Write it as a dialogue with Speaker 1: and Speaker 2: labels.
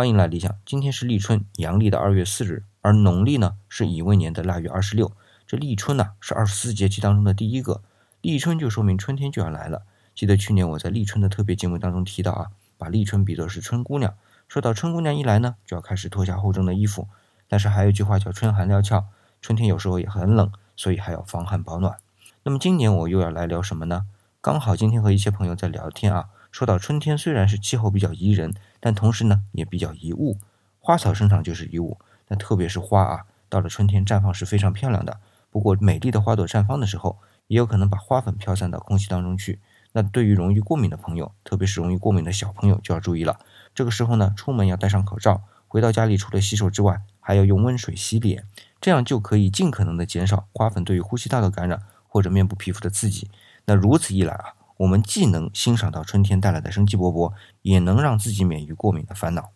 Speaker 1: 欢迎来理想。今天是立春，阳历的二月四日，而农历呢是乙未年的腊月二十六。这立春呢是二十四节气当中的第一个，立春就说明春天就要来了。记得去年我在立春的特别节目当中提到啊，把立春比作是春姑娘，说到春姑娘一来呢，就要开始脱下厚重的衣服。但是还有一句话叫春寒料峭，春天有时候也很冷，所以还要防寒保暖。那么今年我又要来聊什么呢？刚好今天和一些朋友在聊天啊。说到春天，虽然是气候比较宜人，但同时呢也比较宜物。花草生长就是宜物，那特别是花啊，到了春天绽放是非常漂亮的。不过美丽的花朵绽放的时候，也有可能把花粉飘散到空气当中去。那对于容易过敏的朋友，特别是容易过敏的小朋友就要注意了。这个时候呢，出门要戴上口罩，回到家里除了洗手之外，还要用温水洗脸，这样就可以尽可能的减少花粉对于呼吸道的感染或者面部皮肤的刺激。那如此一来啊。我们既能欣赏到春天带来的生机勃勃，也能让自己免于过敏的烦恼。